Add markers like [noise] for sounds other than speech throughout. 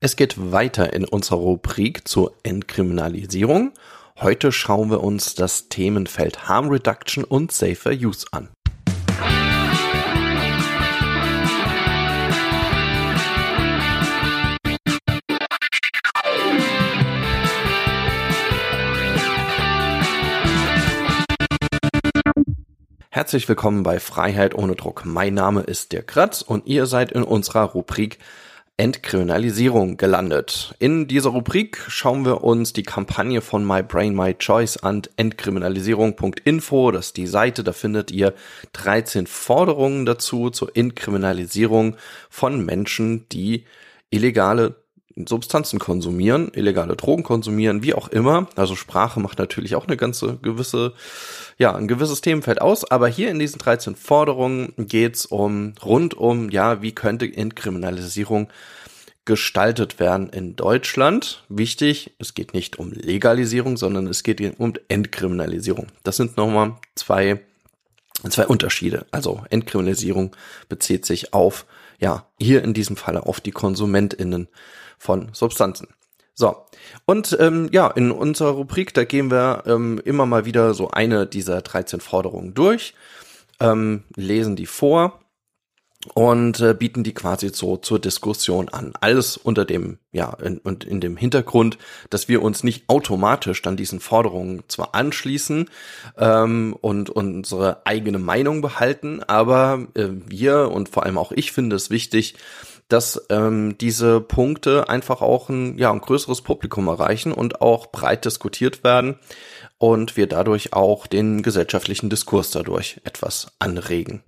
Es geht weiter in unserer Rubrik zur Entkriminalisierung. Heute schauen wir uns das Themenfeld Harm Reduction und Safer Use an. Herzlich willkommen bei Freiheit ohne Druck. Mein Name ist Dirk Kratz und ihr seid in unserer Rubrik Entkriminalisierung gelandet. In dieser Rubrik schauen wir uns die Kampagne von My Brain My Choice an entkriminalisierung.info. Das ist die Seite, da findet ihr 13 Forderungen dazu zur Entkriminalisierung von Menschen, die illegale Substanzen konsumieren, illegale Drogen konsumieren, wie auch immer. Also Sprache macht natürlich auch eine ganze gewisse, ja, ein gewisses Themenfeld aus. Aber hier in diesen 13 Forderungen geht's um rund um, ja, wie könnte Entkriminalisierung gestaltet werden in Deutschland. Wichtig, es geht nicht um Legalisierung, sondern es geht um Entkriminalisierung. Das sind nochmal zwei, zwei Unterschiede. Also Entkriminalisierung bezieht sich auf, ja, hier in diesem Falle auf die KonsumentInnen von Substanzen. So, und ähm, ja, in unserer Rubrik, da gehen wir ähm, immer mal wieder so eine dieser 13 Forderungen durch, ähm, lesen die vor und äh, bieten die quasi so zur Diskussion an. Alles unter dem, ja, in, und in dem Hintergrund, dass wir uns nicht automatisch dann diesen Forderungen zwar anschließen ähm, und, unsere eigene Meinung behalten, aber äh, wir und vor allem auch ich finde es wichtig, dass ähm, diese Punkte einfach auch ein, ja, ein größeres Publikum erreichen und auch breit diskutiert werden und wir dadurch auch den gesellschaftlichen Diskurs dadurch etwas anregen.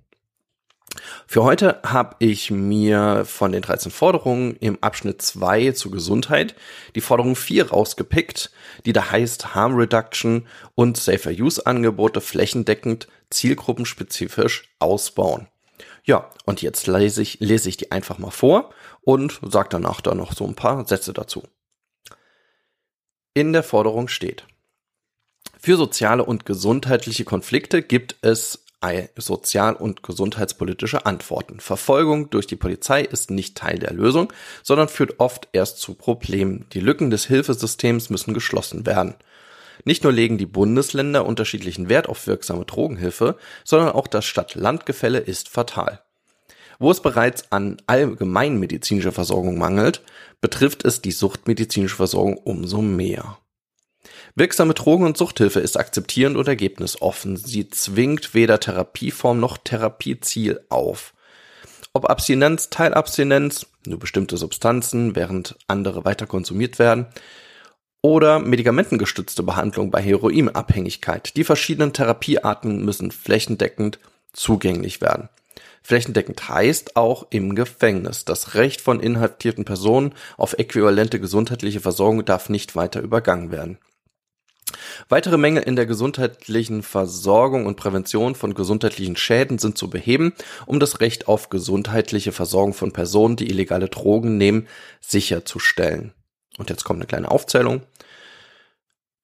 Für heute habe ich mir von den 13 Forderungen im Abschnitt 2 zur Gesundheit die Forderung 4 rausgepickt, die da heißt Harm Reduction und Safer Use Angebote flächendeckend zielgruppenspezifisch ausbauen. Ja, und jetzt lese ich, lese ich die einfach mal vor und sage danach dann noch so ein paar Sätze dazu. In der Forderung steht, für soziale und gesundheitliche Konflikte gibt es sozial- und gesundheitspolitische Antworten. Verfolgung durch die Polizei ist nicht Teil der Lösung, sondern führt oft erst zu Problemen. Die Lücken des Hilfesystems müssen geschlossen werden. Nicht nur legen die Bundesländer unterschiedlichen Wert auf wirksame Drogenhilfe, sondern auch das Stadt-Land-Gefälle ist fatal. Wo es bereits an allgemeinmedizinischer Versorgung mangelt, betrifft es die suchtmedizinische Versorgung umso mehr. Wirksame Drogen- und Suchthilfe ist akzeptierend und ergebnisoffen. Sie zwingt weder Therapieform noch Therapieziel auf. Ob Abstinenz, Teilabstinenz, nur bestimmte Substanzen, während andere weiter konsumiert werden, oder medikamentengestützte Behandlung bei Heroinabhängigkeit. Die verschiedenen Therapiearten müssen flächendeckend zugänglich werden. Flächendeckend heißt auch im Gefängnis. Das Recht von inhaftierten Personen auf äquivalente gesundheitliche Versorgung darf nicht weiter übergangen werden. Weitere Mängel in der gesundheitlichen Versorgung und Prävention von gesundheitlichen Schäden sind zu beheben, um das Recht auf gesundheitliche Versorgung von Personen, die illegale Drogen nehmen, sicherzustellen. Und jetzt kommt eine kleine Aufzählung.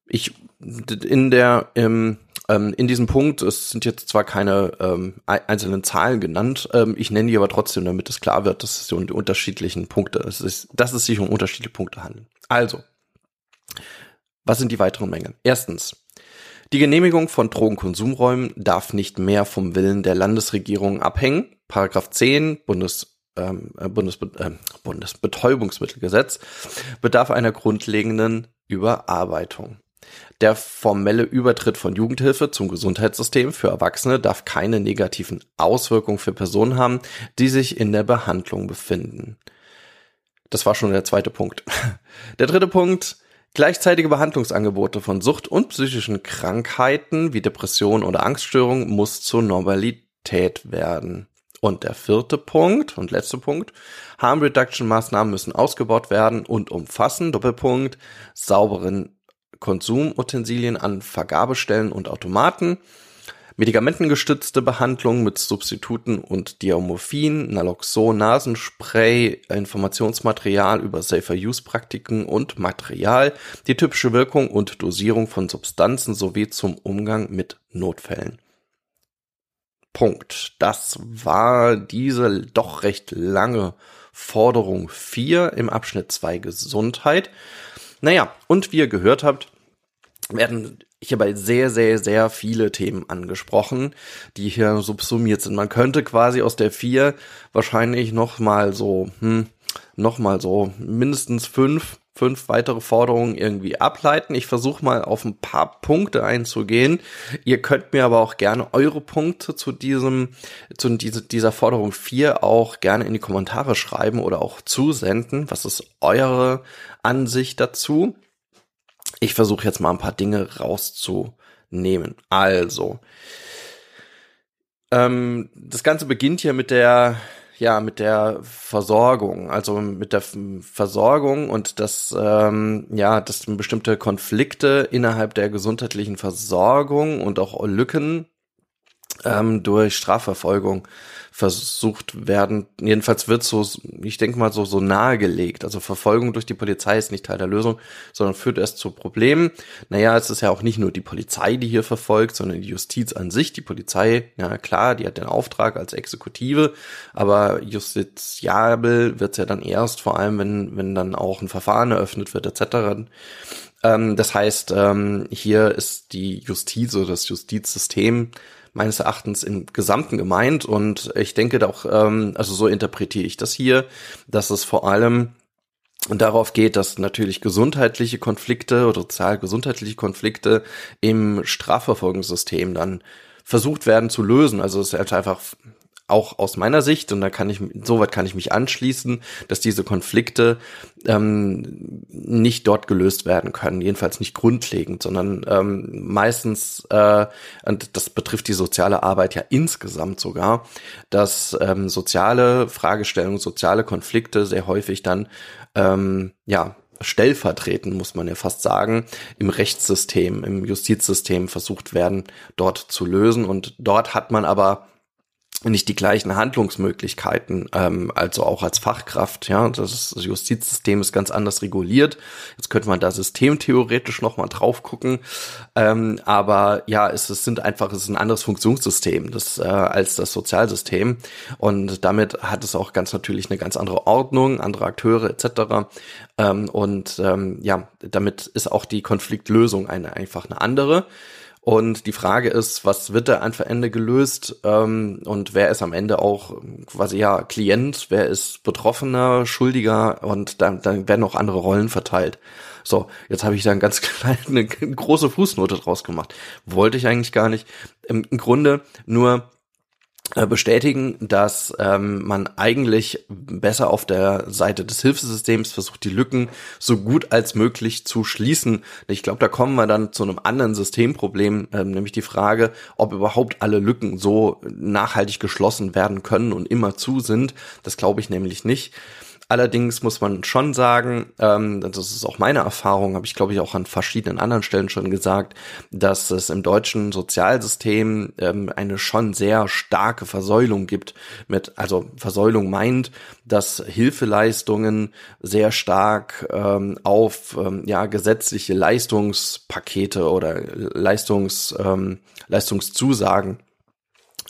Ich in der im, ähm, in diesem Punkt, es sind jetzt zwar keine ähm, einzelnen Zahlen genannt, ähm, ich nenne die aber trotzdem, damit es klar wird, dass es um die unterschiedlichen Punkte, dass es sich um unterschiedliche Punkte handelt. Also, was sind die weiteren Mängel? Erstens, die Genehmigung von Drogenkonsumräumen darf nicht mehr vom Willen der Landesregierung abhängen. Paragraph 10 Bundes ähm, äh, Bundesbe äh, Bundesbetäubungsmittelgesetz bedarf einer grundlegenden Überarbeitung. Der formelle Übertritt von Jugendhilfe zum Gesundheitssystem für Erwachsene darf keine negativen Auswirkungen für Personen haben, die sich in der Behandlung befinden. Das war schon der zweite Punkt. Der dritte Punkt, gleichzeitige Behandlungsangebote von Sucht und psychischen Krankheiten wie Depression oder Angststörung muss zur Normalität werden. Und der vierte Punkt und letzte Punkt, Harm Reduction Maßnahmen müssen ausgebaut werden und umfassen, Doppelpunkt, sauberen Konsumutensilien an Vergabestellen und Automaten, medikamentengestützte Behandlung mit Substituten und Diamorphin, Naloxon, Nasenspray, Informationsmaterial über Safer-Use-Praktiken und Material, die typische Wirkung und Dosierung von Substanzen sowie zum Umgang mit Notfällen. Punkt. Das war diese doch recht lange Forderung 4 im Abschnitt 2 Gesundheit. Naja, und wie ihr gehört habt, werden hierbei sehr, sehr, sehr viele Themen angesprochen, die hier subsumiert sind. Man könnte quasi aus der 4 wahrscheinlich noch mal so, hm, noch mal so mindestens fünf fünf weitere Forderungen irgendwie ableiten. Ich versuche mal auf ein paar Punkte einzugehen. Ihr könnt mir aber auch gerne eure Punkte zu diesem, zu diese, dieser Forderung 4 auch gerne in die Kommentare schreiben oder auch zusenden. Was ist eure Ansicht dazu? Ich versuche jetzt mal ein paar Dinge rauszunehmen. Also, ähm, das Ganze beginnt hier mit der ja mit der Versorgung, also mit der Versorgung und dass ähm, ja, dass bestimmte Konflikte innerhalb der gesundheitlichen Versorgung und auch Lücken ähm, durch Strafverfolgung versucht werden. Jedenfalls wird so, ich denke mal so, so nahegelegt. Also Verfolgung durch die Polizei ist nicht Teil der Lösung, sondern führt erst zu Problemen. Naja, es ist ja auch nicht nur die Polizei, die hier verfolgt, sondern die Justiz an sich. Die Polizei, ja klar, die hat den Auftrag als Exekutive, aber justiziabel wird's ja dann erst, vor allem wenn, wenn dann auch ein Verfahren eröffnet wird, etc. Ähm, das heißt, ähm, hier ist die Justiz oder das Justizsystem meines Erachtens im Gesamten gemeint und ich denke auch, ähm, also so interpretiere ich das hier, dass es vor allem darauf geht, dass natürlich gesundheitliche Konflikte oder sozial-gesundheitliche Konflikte im Strafverfolgungssystem dann versucht werden zu lösen. Also es ist halt einfach auch aus meiner Sicht, und da kann ich, soweit kann ich mich anschließen, dass diese Konflikte ähm, nicht dort gelöst werden können, jedenfalls nicht grundlegend, sondern ähm, meistens, äh, und das betrifft die soziale Arbeit ja insgesamt sogar, dass ähm, soziale Fragestellungen, soziale Konflikte sehr häufig dann ähm, ja stellvertretend, muss man ja fast sagen, im Rechtssystem, im Justizsystem versucht werden, dort zu lösen. Und dort hat man aber nicht die gleichen Handlungsmöglichkeiten, ähm, also auch als Fachkraft. Ja, das, Justizsystem ist ganz anders reguliert. Jetzt könnte man da systemtheoretisch noch mal drauf gucken, ähm, aber ja, es, es sind einfach es ist ein anderes Funktionssystem das, äh, als das Sozialsystem und damit hat es auch ganz natürlich eine ganz andere Ordnung, andere Akteure etc. Ähm, und ähm, ja, damit ist auch die Konfliktlösung eine einfach eine andere. Und die Frage ist, was wird da einfach Ende gelöst ähm, und wer ist am Ende auch quasi ja Klient, wer ist Betroffener, Schuldiger und dann, dann werden auch andere Rollen verteilt. So, jetzt habe ich da eine ganz [laughs] kleine, eine große Fußnote draus gemacht. Wollte ich eigentlich gar nicht. Im, Grunde nur bestätigen, dass ähm, man eigentlich besser auf der Seite des Hilfesystems versucht, die Lücken so gut als möglich zu schließen. Ich glaube, da kommen wir dann zu einem anderen Systemproblem, ähm, nämlich die Frage, ob überhaupt alle Lücken so nachhaltig geschlossen werden können und immer zu sind. Das glaube ich nämlich nicht. Allerdings muss man schon sagen, ähm, das ist auch meine Erfahrung, habe ich glaube ich auch an verschiedenen anderen Stellen schon gesagt, dass es im deutschen Sozialsystem ähm, eine schon sehr starke Versäulung gibt. Mit also Versäulung meint, dass Hilfeleistungen sehr stark ähm, auf ähm, ja gesetzliche Leistungspakete oder Leistungs ähm, Leistungszusagen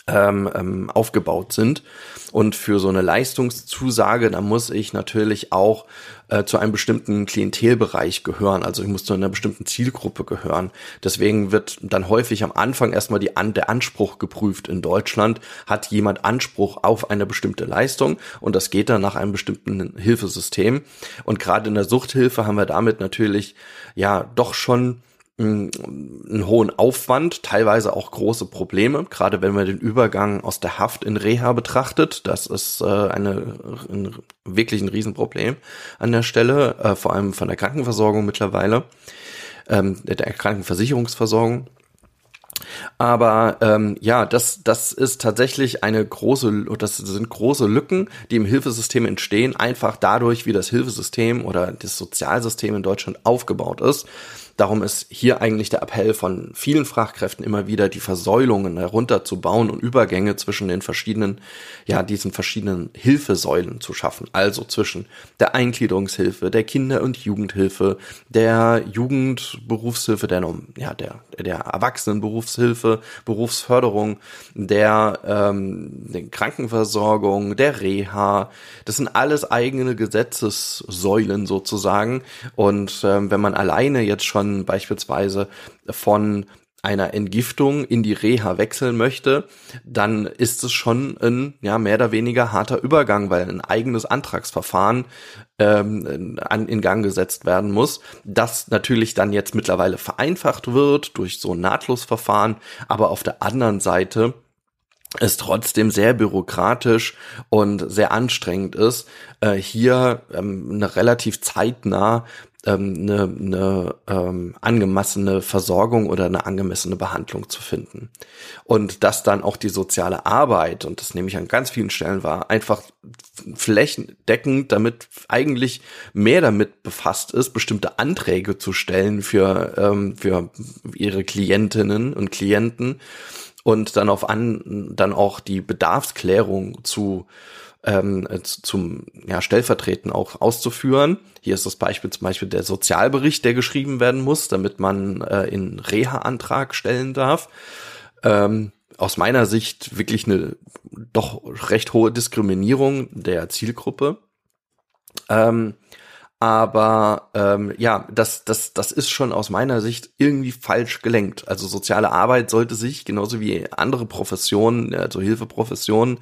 ähm, ähm, aufgebaut sind. Und für so eine Leistungszusage, da muss ich natürlich auch äh, zu einem bestimmten Klientelbereich gehören. Also ich muss zu einer bestimmten Zielgruppe gehören. Deswegen wird dann häufig am Anfang erstmal die, an, der Anspruch geprüft in Deutschland. Hat jemand Anspruch auf eine bestimmte Leistung? Und das geht dann nach einem bestimmten Hilfesystem. Und gerade in der Suchthilfe haben wir damit natürlich ja doch schon einen hohen Aufwand, teilweise auch große Probleme, gerade wenn man den Übergang aus der Haft in Reha betrachtet. Das ist äh, eine, ein, wirklich ein Riesenproblem an der Stelle, äh, vor allem von der Krankenversorgung mittlerweile, ähm, der Krankenversicherungsversorgung. Aber ähm, ja, das, das ist tatsächlich eine große, das sind große Lücken, die im Hilfesystem entstehen, einfach dadurch, wie das Hilfesystem oder das Sozialsystem in Deutschland aufgebaut ist Darum ist hier eigentlich der Appell von vielen Fachkräften immer wieder, die Versäulungen herunterzubauen und Übergänge zwischen den verschiedenen, ja, diesen verschiedenen Hilfesäulen zu schaffen. Also zwischen der Eingliederungshilfe, der Kinder- und Jugendhilfe, der Jugendberufshilfe, der, ja, der, der Erwachsenenberufshilfe, Berufsförderung, der, ähm, der Krankenversorgung, der Reha. Das sind alles eigene Gesetzessäulen sozusagen. Und ähm, wenn man alleine jetzt schon beispielsweise von einer Entgiftung in die Reha wechseln möchte, dann ist es schon ein ja mehr oder weniger harter Übergang, weil ein eigenes Antragsverfahren ähm, an, in Gang gesetzt werden muss, das natürlich dann jetzt mittlerweile vereinfacht wird durch so ein Nahtlosverfahren, aber auf der anderen Seite es trotzdem sehr bürokratisch und sehr anstrengend ist, äh, hier ähm, eine relativ zeitnah ähm, eine, eine ähm, angemessene Versorgung oder eine angemessene Behandlung zu finden. Und dass dann auch die soziale Arbeit, und das nehme ich an ganz vielen Stellen wahr, einfach flächendeckend damit eigentlich mehr damit befasst ist, bestimmte Anträge zu stellen für, ähm, für ihre Klientinnen und Klienten und dann auf an, dann auch die Bedarfsklärung zu ähm, zum ja, Stellvertreten auch auszuführen. Hier ist das Beispiel zum Beispiel der Sozialbericht, der geschrieben werden muss, damit man äh, in Reha-Antrag stellen darf. Ähm, aus meiner Sicht wirklich eine doch recht hohe Diskriminierung der Zielgruppe. Ähm, aber ähm, ja, das, das, das ist schon aus meiner Sicht irgendwie falsch gelenkt. Also soziale Arbeit sollte sich, genauso wie andere Professionen, also Hilfeprofessionen,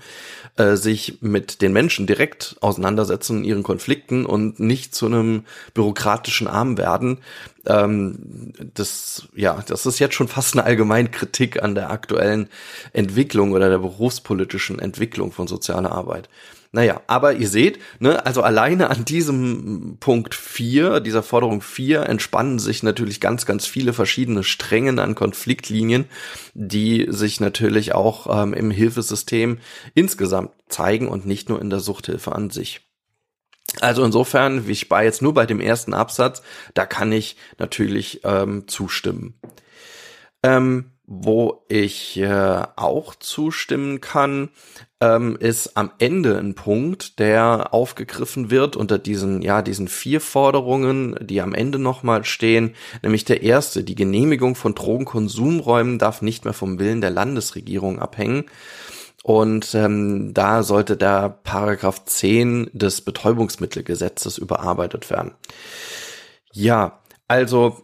äh, sich mit den Menschen direkt auseinandersetzen, ihren Konflikten und nicht zu einem bürokratischen Arm werden. Ähm, das, ja, das ist jetzt schon fast eine allgemeine Kritik an der aktuellen Entwicklung oder der berufspolitischen Entwicklung von sozialer Arbeit. Naja, aber ihr seht, ne, also alleine an diesem Punkt 4, dieser Forderung 4, entspannen sich natürlich ganz, ganz viele verschiedene Strängen an Konfliktlinien, die sich natürlich auch ähm, im Hilfesystem insgesamt zeigen und nicht nur in der Suchthilfe an sich. Also insofern, wie ich bei jetzt nur bei dem ersten Absatz, da kann ich natürlich ähm, zustimmen. Ähm, wo ich äh, auch zustimmen kann, ähm, ist am Ende ein Punkt, der aufgegriffen wird unter diesen, ja, diesen vier Forderungen, die am Ende nochmal stehen, nämlich der erste, die Genehmigung von Drogenkonsumräumen darf nicht mehr vom Willen der Landesregierung abhängen. Und ähm, da sollte der Paragraph 10 des Betäubungsmittelgesetzes überarbeitet werden. Ja, also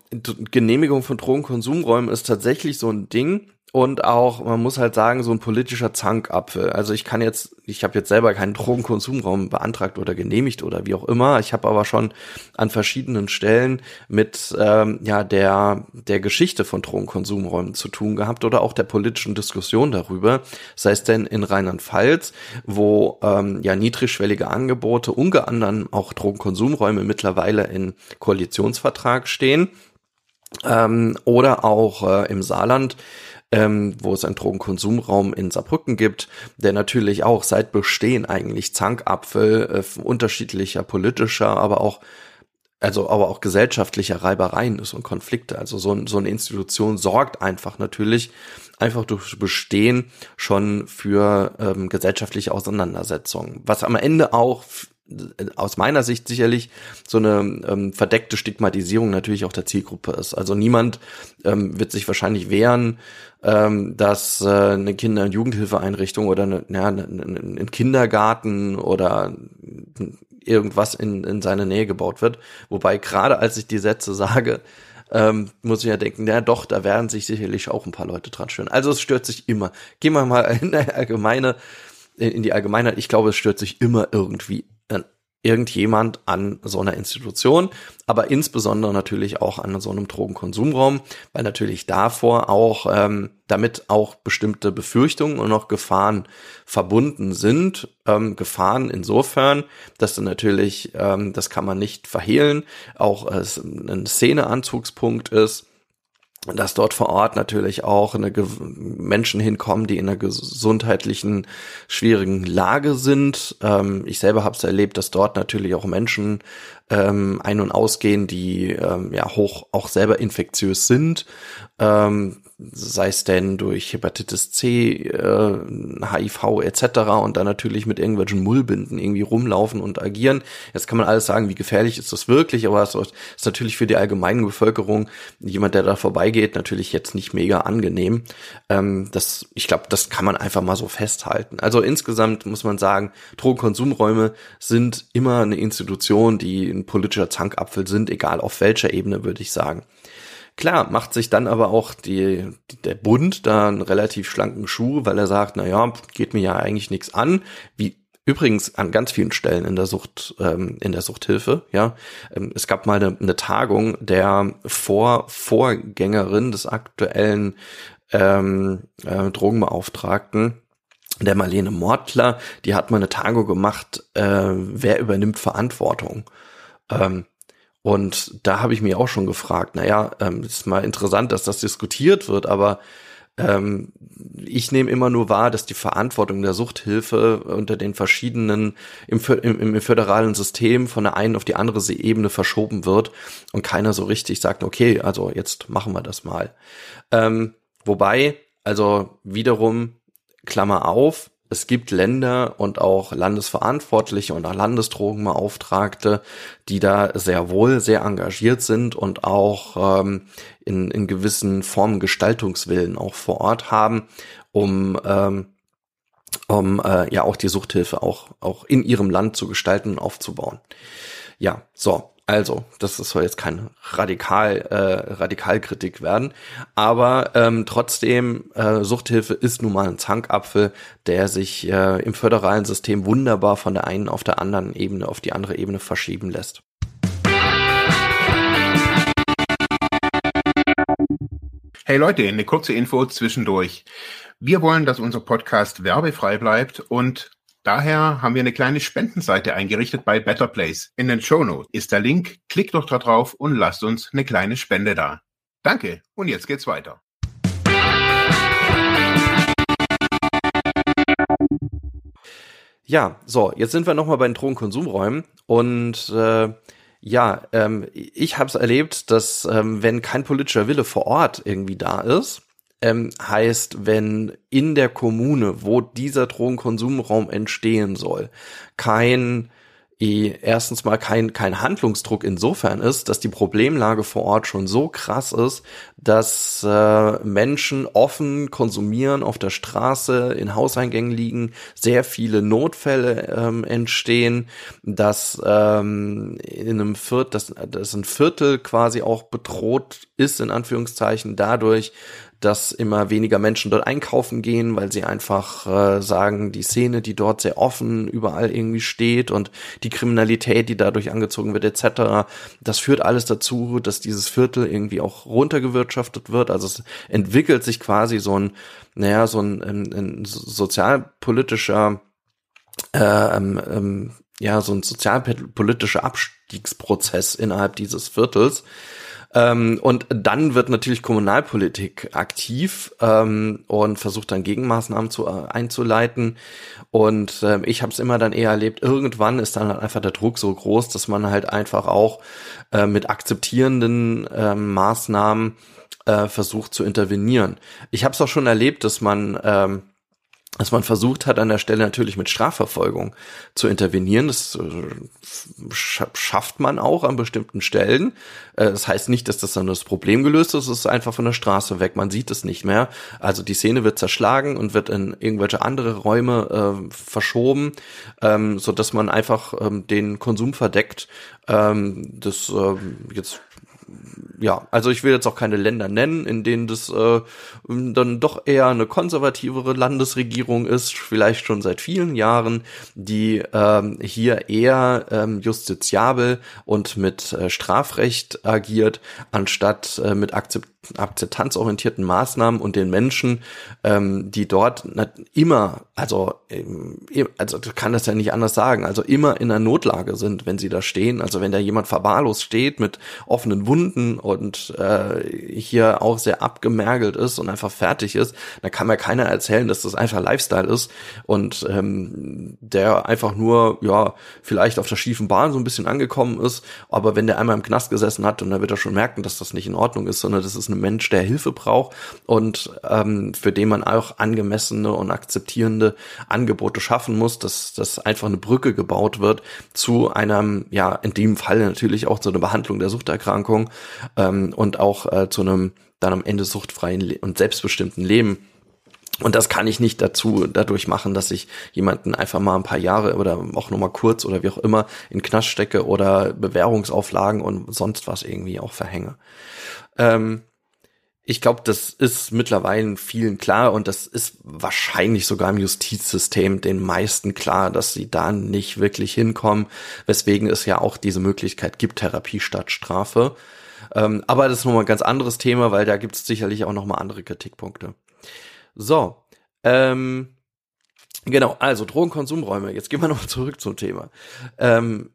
Genehmigung von Drogenkonsumräumen ist tatsächlich so ein Ding und auch, man muss halt sagen, so ein politischer Zankapfel. Also ich kann jetzt, ich habe jetzt selber keinen Drogenkonsumraum beantragt oder genehmigt oder wie auch immer. Ich habe aber schon an verschiedenen Stellen mit ähm, ja der der Geschichte von Drogenkonsumräumen zu tun gehabt oder auch der politischen Diskussion darüber. Sei es denn in Rheinland-Pfalz, wo ähm, ja niedrigschwellige Angebote, unter anderem auch Drogenkonsumräume mittlerweile in Koalitionsvertrag stehen, ähm, oder auch äh, im Saarland ähm, wo es einen Drogenkonsumraum in Saarbrücken gibt, der natürlich auch seit Bestehen eigentlich Zankapfel äh, unterschiedlicher politischer, aber auch also aber auch gesellschaftlicher Reibereien ist und Konflikte. Also so, so eine Institution sorgt einfach natürlich einfach durch Bestehen schon für ähm, gesellschaftliche Auseinandersetzungen. Was am Ende auch aus meiner Sicht sicherlich so eine ähm, verdeckte Stigmatisierung natürlich auch der Zielgruppe ist. Also niemand ähm, wird sich wahrscheinlich wehren, ähm, dass äh, eine Kinder- und Jugendhilfeeinrichtung oder eine, ja, ein Kindergarten oder irgendwas in, in seine Nähe gebaut wird. Wobei gerade als ich die Sätze sage, ähm, muss ich ja denken, ja doch, da werden sich sicherlich auch ein paar Leute dran stören. Also es stört sich immer. Gehen wir mal in der allgemeine, in die Allgemeinheit. Ich glaube, es stört sich immer irgendwie irgendjemand an so einer Institution, aber insbesondere natürlich auch an so einem Drogenkonsumraum, weil natürlich davor auch ähm, damit auch bestimmte Befürchtungen und auch Gefahren verbunden sind. Ähm, Gefahren insofern, dass du natürlich, ähm, das kann man nicht verhehlen, auch äh, ein Szeneanzugspunkt ist dass dort vor Ort natürlich auch eine Menschen hinkommen, die in einer gesundheitlichen schwierigen Lage sind. Ähm, ich selber habe es erlebt, dass dort natürlich auch Menschen ähm, ein- und ausgehen, die ähm, ja hoch auch selber infektiös sind. Ähm, sei es denn durch Hepatitis C, äh, HIV etc. und dann natürlich mit irgendwelchen Mullbinden irgendwie rumlaufen und agieren. Jetzt kann man alles sagen, wie gefährlich ist das wirklich, aber es ist natürlich für die allgemeine Bevölkerung, jemand, der da vorbeigeht, natürlich jetzt nicht mega angenehm. Ähm, das, ich glaube, das kann man einfach mal so festhalten. Also insgesamt muss man sagen, Drogenkonsumräume sind immer eine Institution, die ein politischer Zankapfel sind, egal auf welcher Ebene, würde ich sagen. Klar, macht sich dann aber auch die, der Bund da einen relativ schlanken Schuh, weil er sagt, na ja, geht mir ja eigentlich nichts an, wie übrigens an ganz vielen Stellen in der Sucht, ähm, in der Suchthilfe, ja. Ähm, es gab mal eine, eine Tagung der Vor Vorgängerin des aktuellen ähm, äh, Drogenbeauftragten, der Marlene Mortler, die hat mal eine Tagung gemacht, äh, wer übernimmt Verantwortung. Ähm, und da habe ich mir auch schon gefragt, naja, ähm, ist mal interessant, dass das diskutiert wird, aber ähm, ich nehme immer nur wahr, dass die Verantwortung der Suchthilfe unter den verschiedenen im, im, im föderalen System von der einen auf die andere Ebene verschoben wird und keiner so richtig sagt, okay, also jetzt machen wir das mal. Ähm, wobei, also wiederum, Klammer auf, es gibt Länder und auch Landesverantwortliche und auch Landesdrogenbeauftragte, die da sehr wohl sehr engagiert sind und auch ähm, in, in gewissen Formen Gestaltungswillen auch vor Ort haben, um ähm, um äh, ja auch die Suchthilfe auch auch in ihrem Land zu gestalten und aufzubauen. Ja, so also, das soll jetzt kein Radikal, äh, Radikalkritik werden, aber ähm, trotzdem, äh, Suchthilfe ist nun mal ein Zankapfel, der sich äh, im föderalen System wunderbar von der einen auf der anderen Ebene auf die andere Ebene verschieben lässt. Hey Leute, eine kurze Info zwischendurch. Wir wollen, dass unser Podcast werbefrei bleibt und Daher haben wir eine kleine Spendenseite eingerichtet bei Better Place. In den Show Notes ist der Link. Klickt doch da drauf und lasst uns eine kleine Spende da. Danke und jetzt geht's weiter. Ja, so, jetzt sind wir nochmal bei den Drogenkonsumräumen und äh, ja, ähm, ich habe es erlebt, dass ähm, wenn kein politischer Wille vor Ort irgendwie da ist, ähm, heißt, wenn in der Kommune, wo dieser Drogenkonsumraum entstehen soll, kein erstens mal kein, kein Handlungsdruck insofern ist, dass die Problemlage vor Ort schon so krass ist, dass äh, Menschen offen konsumieren, auf der Straße, in Hauseingängen liegen, sehr viele Notfälle ähm, entstehen, dass ähm, in einem Viertel, dass, dass ein Viertel quasi auch bedroht ist, in Anführungszeichen, dadurch, dass immer weniger Menschen dort einkaufen gehen, weil sie einfach äh, sagen, die Szene, die dort sehr offen überall irgendwie steht und die Kriminalität, die dadurch angezogen wird, etc., das führt alles dazu, dass dieses Viertel irgendwie auch runtergewirtschaftet wird. Also es entwickelt sich quasi so ein, naja, so ein, ein, ein sozialpolitischer ähm, ähm, ja, so ein sozialpolitischer Abstiegsprozess innerhalb dieses Viertels, ähm, und dann wird natürlich Kommunalpolitik aktiv ähm, und versucht dann Gegenmaßnahmen zu, äh, einzuleiten. Und äh, ich habe es immer dann eher erlebt, irgendwann ist dann halt einfach der Druck so groß, dass man halt einfach auch äh, mit akzeptierenden äh, Maßnahmen versucht zu intervenieren. Ich habe es auch schon erlebt, dass man ähm, dass man versucht hat, an der Stelle natürlich mit Strafverfolgung zu intervenieren. Das äh, schafft man auch an bestimmten Stellen. Äh, das heißt nicht, dass das dann das Problem gelöst ist, es ist einfach von der Straße weg. Man sieht es nicht mehr. Also die Szene wird zerschlagen und wird in irgendwelche andere Räume äh, verschoben, ähm, so dass man einfach ähm, den Konsum verdeckt. Ähm, das äh, jetzt ja, also ich will jetzt auch keine Länder nennen, in denen das äh, dann doch eher eine konservativere Landesregierung ist, vielleicht schon seit vielen Jahren, die ähm, hier eher ähm, justiziabel und mit äh, Strafrecht agiert, anstatt äh, mit Akzept akzeptanzorientierten Maßnahmen und den Menschen, ähm, die dort immer, also, ähm, also kann das ja nicht anders sagen, also immer in einer Notlage sind, wenn sie da stehen. Also wenn da jemand verwahrlos steht mit offenen Wunden und äh, hier auch sehr abgemergelt ist und einfach fertig ist, dann kann mir keiner erzählen, dass das einfach Lifestyle ist und ähm, der einfach nur, ja, vielleicht auf der schiefen Bahn so ein bisschen angekommen ist, aber wenn der einmal im Knast gesessen hat und dann wird er schon merken, dass das nicht in Ordnung ist, sondern das ist ein Mensch, der Hilfe braucht und ähm, für den man auch angemessene und akzeptierende Angebote schaffen muss, dass, dass einfach eine Brücke gebaut wird zu einem, ja, in dem Fall natürlich auch zu einer Behandlung der Suchterkrankung ähm, und auch äh, zu einem dann am Ende suchtfreien und selbstbestimmten Leben. Und das kann ich nicht dazu, dadurch machen, dass ich jemanden einfach mal ein paar Jahre oder auch nur mal kurz oder wie auch immer in Knast stecke oder Bewährungsauflagen und sonst was irgendwie auch verhänge. Ähm, ich glaube, das ist mittlerweile vielen klar und das ist wahrscheinlich sogar im Justizsystem den meisten klar, dass sie da nicht wirklich hinkommen, weswegen es ja auch diese Möglichkeit gibt, Therapie statt Strafe. Ähm, aber das ist nochmal ein ganz anderes Thema, weil da gibt es sicherlich auch nochmal andere Kritikpunkte. So, ähm, genau, also Drogenkonsumräume. Jetzt gehen wir [laughs] noch zurück zum Thema. Ähm,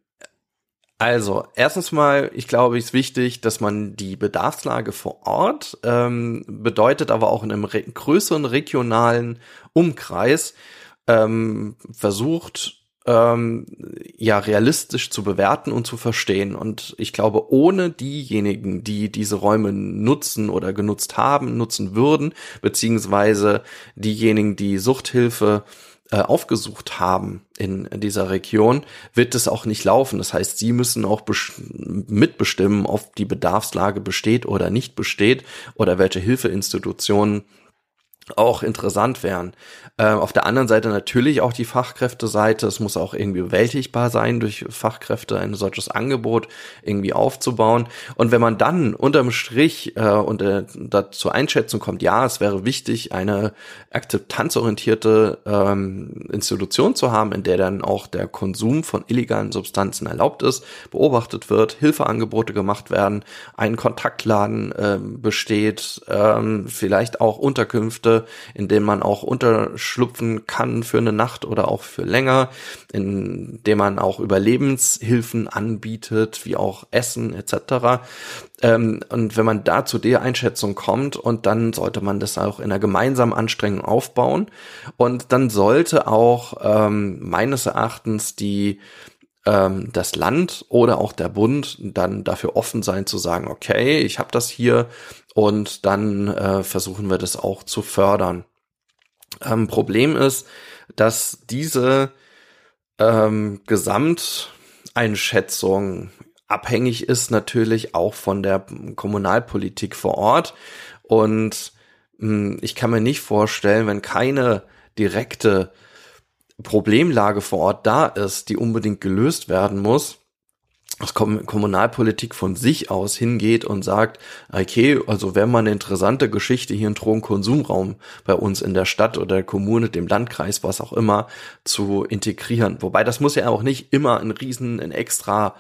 also, erstens mal, ich glaube, es ist wichtig, dass man die Bedarfslage vor Ort ähm, bedeutet, aber auch in einem re größeren regionalen Umkreis ähm, versucht, ähm, ja, realistisch zu bewerten und zu verstehen. Und ich glaube, ohne diejenigen, die diese Räume nutzen oder genutzt haben, nutzen würden, beziehungsweise diejenigen, die Suchthilfe äh, aufgesucht haben in dieser Region, wird es auch nicht laufen. Das heißt, sie müssen auch mitbestimmen, ob die Bedarfslage besteht oder nicht besteht oder welche Hilfeinstitutionen auch interessant wären. Äh, auf der anderen Seite natürlich auch die Fachkräfteseite. Es muss auch irgendwie bewältigbar sein, durch Fachkräfte ein solches Angebot irgendwie aufzubauen. Und wenn man dann unterm Strich äh, und äh, zur Einschätzung kommt, ja, es wäre wichtig, eine akzeptanzorientierte ähm, Institution zu haben, in der dann auch der Konsum von illegalen Substanzen erlaubt ist, beobachtet wird, Hilfeangebote gemacht werden, ein Kontaktladen äh, besteht, ähm, vielleicht auch Unterkünfte, in denen man auch unterschlupfen kann für eine Nacht oder auch für länger, in dem man auch Überlebenshilfen anbietet, wie auch Essen etc. Ähm, und wenn man da zu der Einschätzung kommt und dann sollte man das auch in einer gemeinsamen Anstrengung aufbauen und dann sollte auch ähm, meines Erachtens die ähm, das Land oder auch der Bund dann dafür offen sein zu sagen, okay, ich habe das hier und dann äh, versuchen wir das auch zu fördern. Ähm, Problem ist, dass diese ähm, Gesamteinschätzung abhängig ist natürlich auch von der Kommunalpolitik vor Ort. Und mh, hm, ich kann mir nicht vorstellen, wenn keine direkte Problemlage vor Ort da ist, die unbedingt gelöst werden muss, dass Kommunalpolitik von sich aus hingeht und sagt, okay, also wäre mal eine interessante Geschichte, hier einen Drogenkonsumraum bei uns in der Stadt oder der Kommune, dem Landkreis, was auch immer, zu integrieren. Wobei das muss ja auch nicht immer ein riesen, ein extra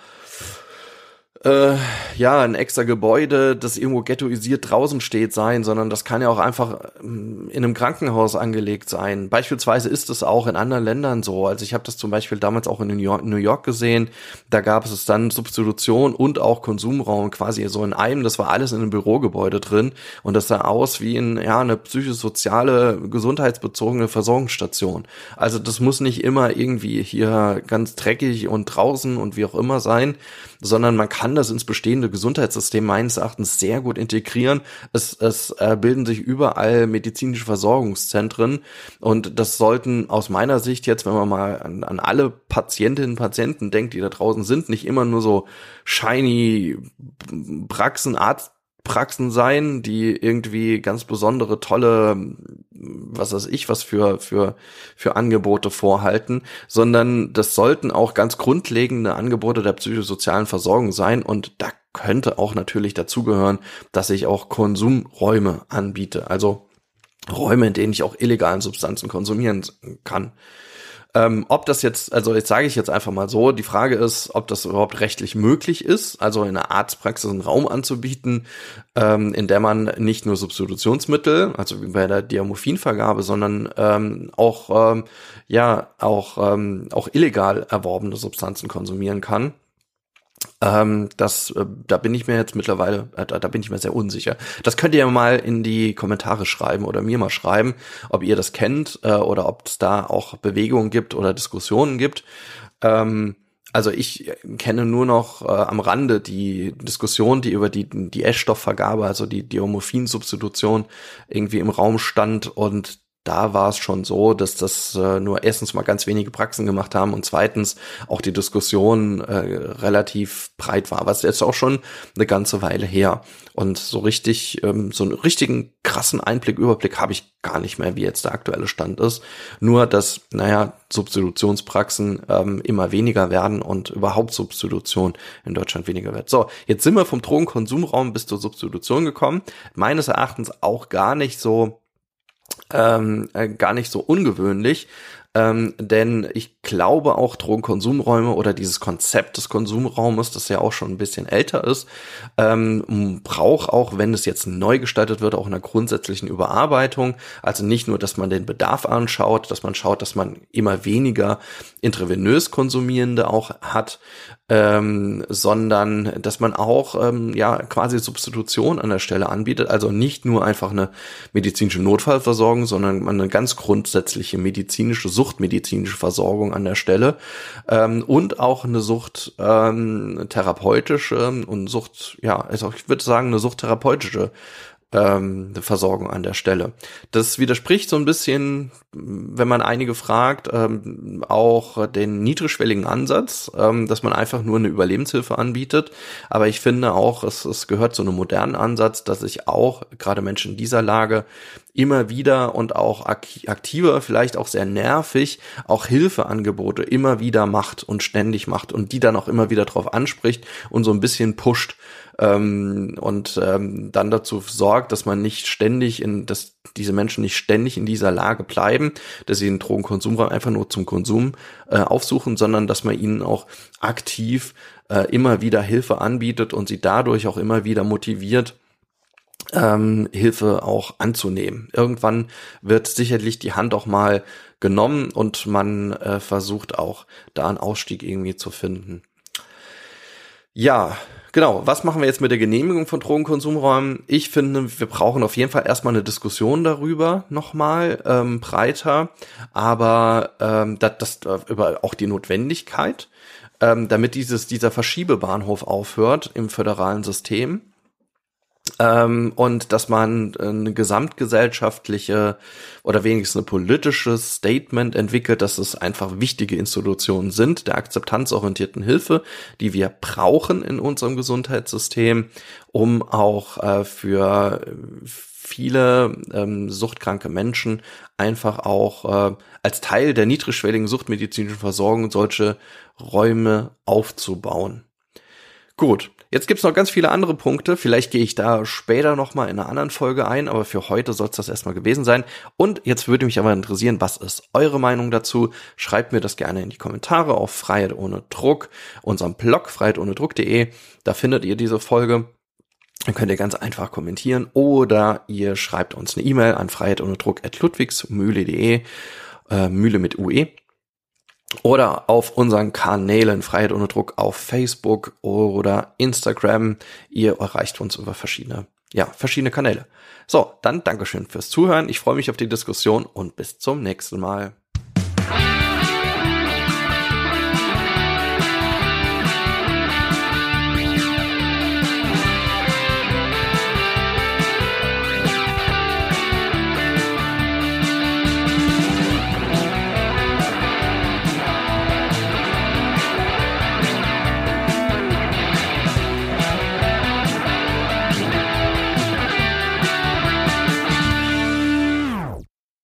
äh, ja, ein extra Gebäude, das irgendwo ghettoisiert draußen steht, sein, sondern das kann ja auch einfach ähm, in einem Krankenhaus angelegt sein. Beispielsweise ist es auch in anderen Ländern so. Also ich habe das zum Beispiel damals auch in New York, New York gesehen. Da gab es dann Substitution und auch Konsumraum quasi so in einem. Das war alles in einem Bürogebäude drin und das sah aus wie in, ja, eine psychosoziale, gesundheitsbezogene Versorgungsstation. Also das muss nicht immer irgendwie hier ganz dreckig und draußen und wie auch immer sein, sondern man kann das ins bestehende Gesundheitssystem meines Erachtens sehr gut integrieren. Es, es äh, bilden sich überall medizinische Versorgungszentren und das sollten aus meiner Sicht jetzt, wenn man mal an, an alle Patientinnen und Patienten denkt, die da draußen sind, nicht immer nur so shiny Praxen, Arzt Praxen sein, die irgendwie ganz besondere tolle, was weiß ich, was für, für, für Angebote vorhalten, sondern das sollten auch ganz grundlegende Angebote der psychosozialen Versorgung sein und da könnte auch natürlich dazugehören, dass ich auch Konsumräume anbiete, also Räume, in denen ich auch illegalen Substanzen konsumieren kann. Ähm, ob das jetzt, also jetzt sage ich jetzt einfach mal so, die Frage ist, ob das überhaupt rechtlich möglich ist, also in der Arztpraxis einen Raum anzubieten, ähm, in der man nicht nur Substitutionsmittel, also wie bei der Diamorphinvergabe, sondern ähm, auch ähm, ja auch ähm, auch illegal erworbene Substanzen konsumieren kann. Ähm, das, äh, da bin ich mir jetzt mittlerweile, äh, da, da bin ich mir sehr unsicher. Das könnt ihr mal in die Kommentare schreiben oder mir mal schreiben, ob ihr das kennt äh, oder ob es da auch Bewegungen gibt oder Diskussionen gibt. Ähm, also ich kenne nur noch äh, am Rande die Diskussion, die über die, die Essstoffvergabe, also die Diomorphin-Substitution irgendwie im Raum stand und da war es schon so, dass das äh, nur erstens mal ganz wenige Praxen gemacht haben und zweitens auch die Diskussion äh, relativ breit war, was jetzt auch schon eine ganze Weile her. Und so richtig, ähm, so einen richtigen krassen Einblick, Überblick habe ich gar nicht mehr, wie jetzt der aktuelle Stand ist. Nur, dass, naja, Substitutionspraxen ähm, immer weniger werden und überhaupt Substitution in Deutschland weniger wird. So, jetzt sind wir vom Drogenkonsumraum bis zur Substitution gekommen. Meines Erachtens auch gar nicht so ähm, äh, gar nicht so ungewöhnlich, ähm, denn ich glaube auch Drogenkonsumräume oder dieses Konzept des Konsumraumes, das ja auch schon ein bisschen älter ist, ähm, braucht auch, wenn es jetzt neu gestaltet wird, auch einer grundsätzlichen Überarbeitung. Also nicht nur, dass man den Bedarf anschaut, dass man schaut, dass man immer weniger intravenös Konsumierende auch hat, ähm, sondern dass man auch ähm, ja quasi Substitution an der Stelle anbietet, also nicht nur einfach eine medizinische Notfallversorgung, sondern man eine ganz grundsätzliche medizinische, suchtmedizinische Versorgung an der Stelle ähm, und auch eine Sucht ähm, therapeutische und Sucht, ja, also ich würde sagen eine suchttherapeutische ähm, Versorgung an der Stelle. Das widerspricht so ein bisschen, wenn man einige fragt, ähm, auch den niedrigschwelligen Ansatz, ähm, dass man einfach nur eine Überlebenshilfe anbietet. Aber ich finde auch, es, es gehört zu einem modernen Ansatz, dass sich auch gerade Menschen in dieser Lage immer wieder und auch aktiver, vielleicht auch sehr nervig, auch Hilfeangebote immer wieder macht und ständig macht und die dann auch immer wieder drauf anspricht und so ein bisschen pusht ähm, und ähm, dann dazu sorgt, dass man nicht ständig in, dass diese Menschen nicht ständig in dieser Lage bleiben, dass sie den Drogenkonsumraum einfach nur zum Konsum äh, aufsuchen, sondern dass man ihnen auch aktiv äh, immer wieder Hilfe anbietet und sie dadurch auch immer wieder motiviert, ähm, Hilfe auch anzunehmen. Irgendwann wird sicherlich die Hand auch mal genommen und man äh, versucht auch da einen Ausstieg irgendwie zu finden. Ja, Genau, was machen wir jetzt mit der Genehmigung von Drogenkonsumräumen? Ich finde, wir brauchen auf jeden Fall erstmal eine Diskussion darüber nochmal ähm, breiter, aber ähm, das, das äh, über auch die Notwendigkeit, ähm, damit dieses dieser Verschiebebahnhof aufhört im föderalen System ähm, und dass man eine gesamtgesellschaftliche oder wenigstens ein politisches Statement entwickelt, dass es einfach wichtige Institutionen sind, der akzeptanzorientierten Hilfe, die wir brauchen in unserem Gesundheitssystem, um auch äh, für viele ähm, suchtkranke Menschen einfach auch äh, als Teil der niedrigschwelligen suchtmedizinischen Versorgung solche Räume aufzubauen. Gut, Jetzt gibt's noch ganz viele andere Punkte. Vielleicht gehe ich da später nochmal in einer anderen Folge ein, aber für heute soll es das erstmal gewesen sein. Und jetzt würde mich aber interessieren, was ist eure Meinung dazu? Schreibt mir das gerne in die Kommentare auf Freiheit ohne Druck, unserem Blog freiheitohnedruck.de. Da findet ihr diese Folge. Dann könnt ihr ganz einfach kommentieren oder ihr schreibt uns eine E-Mail an freiheit ohne Druck at ludwigsmühle.de, äh, Mühle mit UE oder auf unseren Kanälen Freiheit ohne Druck auf Facebook oder Instagram. Ihr erreicht uns über verschiedene, ja, verschiedene Kanäle. So, dann Dankeschön fürs Zuhören. Ich freue mich auf die Diskussion und bis zum nächsten Mal.